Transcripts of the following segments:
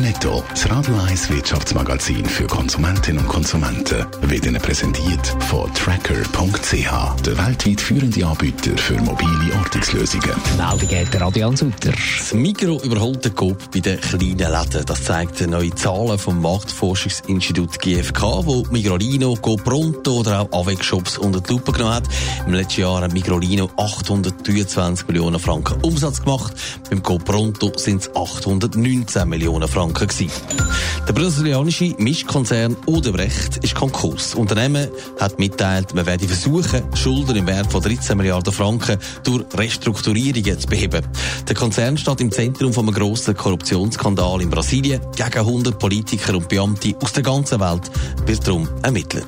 Netto, das Radio 1 Wirtschaftsmagazin für Konsumentinnen und Konsumenten, wird Ihnen präsentiert von Tracker.ch, der weltweit führende Anbieter für mobile Ortungslösungen. Meldung hat der Adrian Sutter. Das Migro überholt den Coop bei den kleinen Läden. Das zeigt neue Zahlen vom Marktforschungsinstitut GfK, wo Migrolino, GoPronto oder auch Avec-Shops unter die Lupe genommen hat. Im letzten Jahr hat Migrolino 823 Millionen Franken Umsatz gemacht. Beim GoPronto sind es 819 Millionen Franken. Franken. Gewesen. Der brasilianische Mischkonzern Odebrecht ist Konkurs. Das Unternehmen hat mitteilt, man werde versuchen, Schulden im Wert von 13 Milliarden Franken durch Restrukturierungen zu beheben. Der Konzern steht im Zentrum von einem grossen Korruptionsskandal in Brasilien. Gegen 100 Politiker und Beamte aus der ganzen Welt wird darum ermittelt.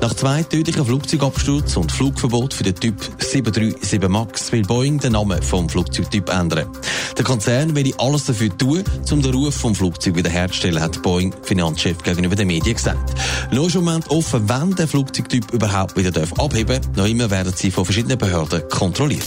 Nach zwei tödlichen Flugzeugabsturz und Flugverbot für den Typ 737 MAX will Boeing den Namen vom Flugzeugtyp ändern. Der Konzern will alles dafür tun, um den Ruf vom Flugzeug wiederherzustellen, hat Boeing Finanzchef gegenüber den Medien gesagt. Noch im Moment offen, wann der Flugzeugtyp überhaupt wieder abheben darf. Noch immer werden sie von verschiedenen Behörden kontrolliert.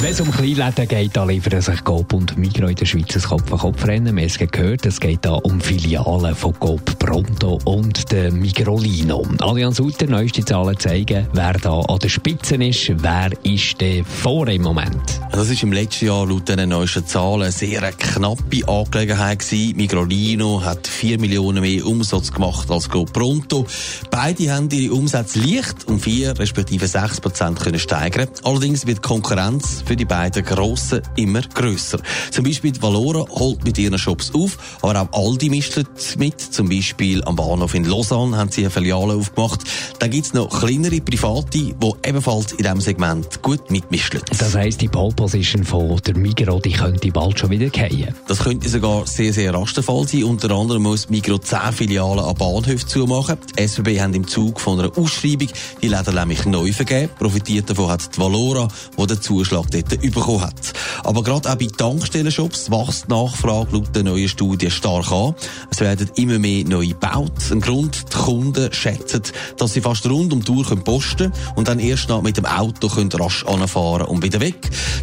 Wenn es um Kleinläden geht, da liefern sich Coop und Migro in der Schweiz ein Kopf-an-Kopf-Rennen. Wir haben es gehört, es geht da um Filialen von Coop Pronto und der Migrolino. Allianz Sutter, neueste Zahlen zeigen, wer da an der Spitze ist, wer ist der vor im Moment. Das ist im letzten Jahr laut den neuesten Zahlen eine sehr knappe Angelegenheit gewesen. Migrolino hat 4 Millionen mehr Umsatz gemacht als Coop Pronto. Beide haben ihre Umsätze leicht um 4 respektive 6 Prozent können steigern. Allerdings wird Konkurrenz für die beiden Grossen immer grösser. Zum Beispiel die Valora holt mit ihren Shops auf, aber auch Aldi mischt mit. Zum Beispiel am Bahnhof in Lausanne haben sie eine Filiale aufgemacht. Dann gibt es noch kleinere Private, die ebenfalls in diesem Segment gut mitmischen. Das heisst, die Pole Position von der Migro, die könnte bald schon wieder fallen. Das könnte sogar sehr, sehr rasch der Fall sein. Unter anderem muss Migro 10 Filialen an Bahnhöfen zumachen. Die SBB haben im Zug von einer Ausschreibung die Läden nämlich neu vergeben. Profitiert davon hat die Valora, die den Zuschlag dort bekommen hat. Aber gerade auch bei Tankstellenshops wächst die Nachfrage laut der neuen Studie stark an. Es werden immer mehr neue gebaut. Ein Grund, die Kunden schätzen, dass sie fast rund um die Uhr posten können und dann erst noch mit dem Auto können rasch anfahren und wieder weg.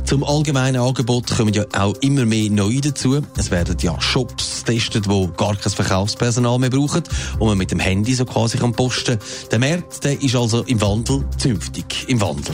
Zum allgemeinen Angebot kommen ja auch immer mehr neue dazu. Es werden ja Shops getestet, die gar kein Verkaufspersonal mehr brauchen und man mit dem Handy so quasi kann posten. Der Markt der ist also im Wandel, zünftig im Wandel.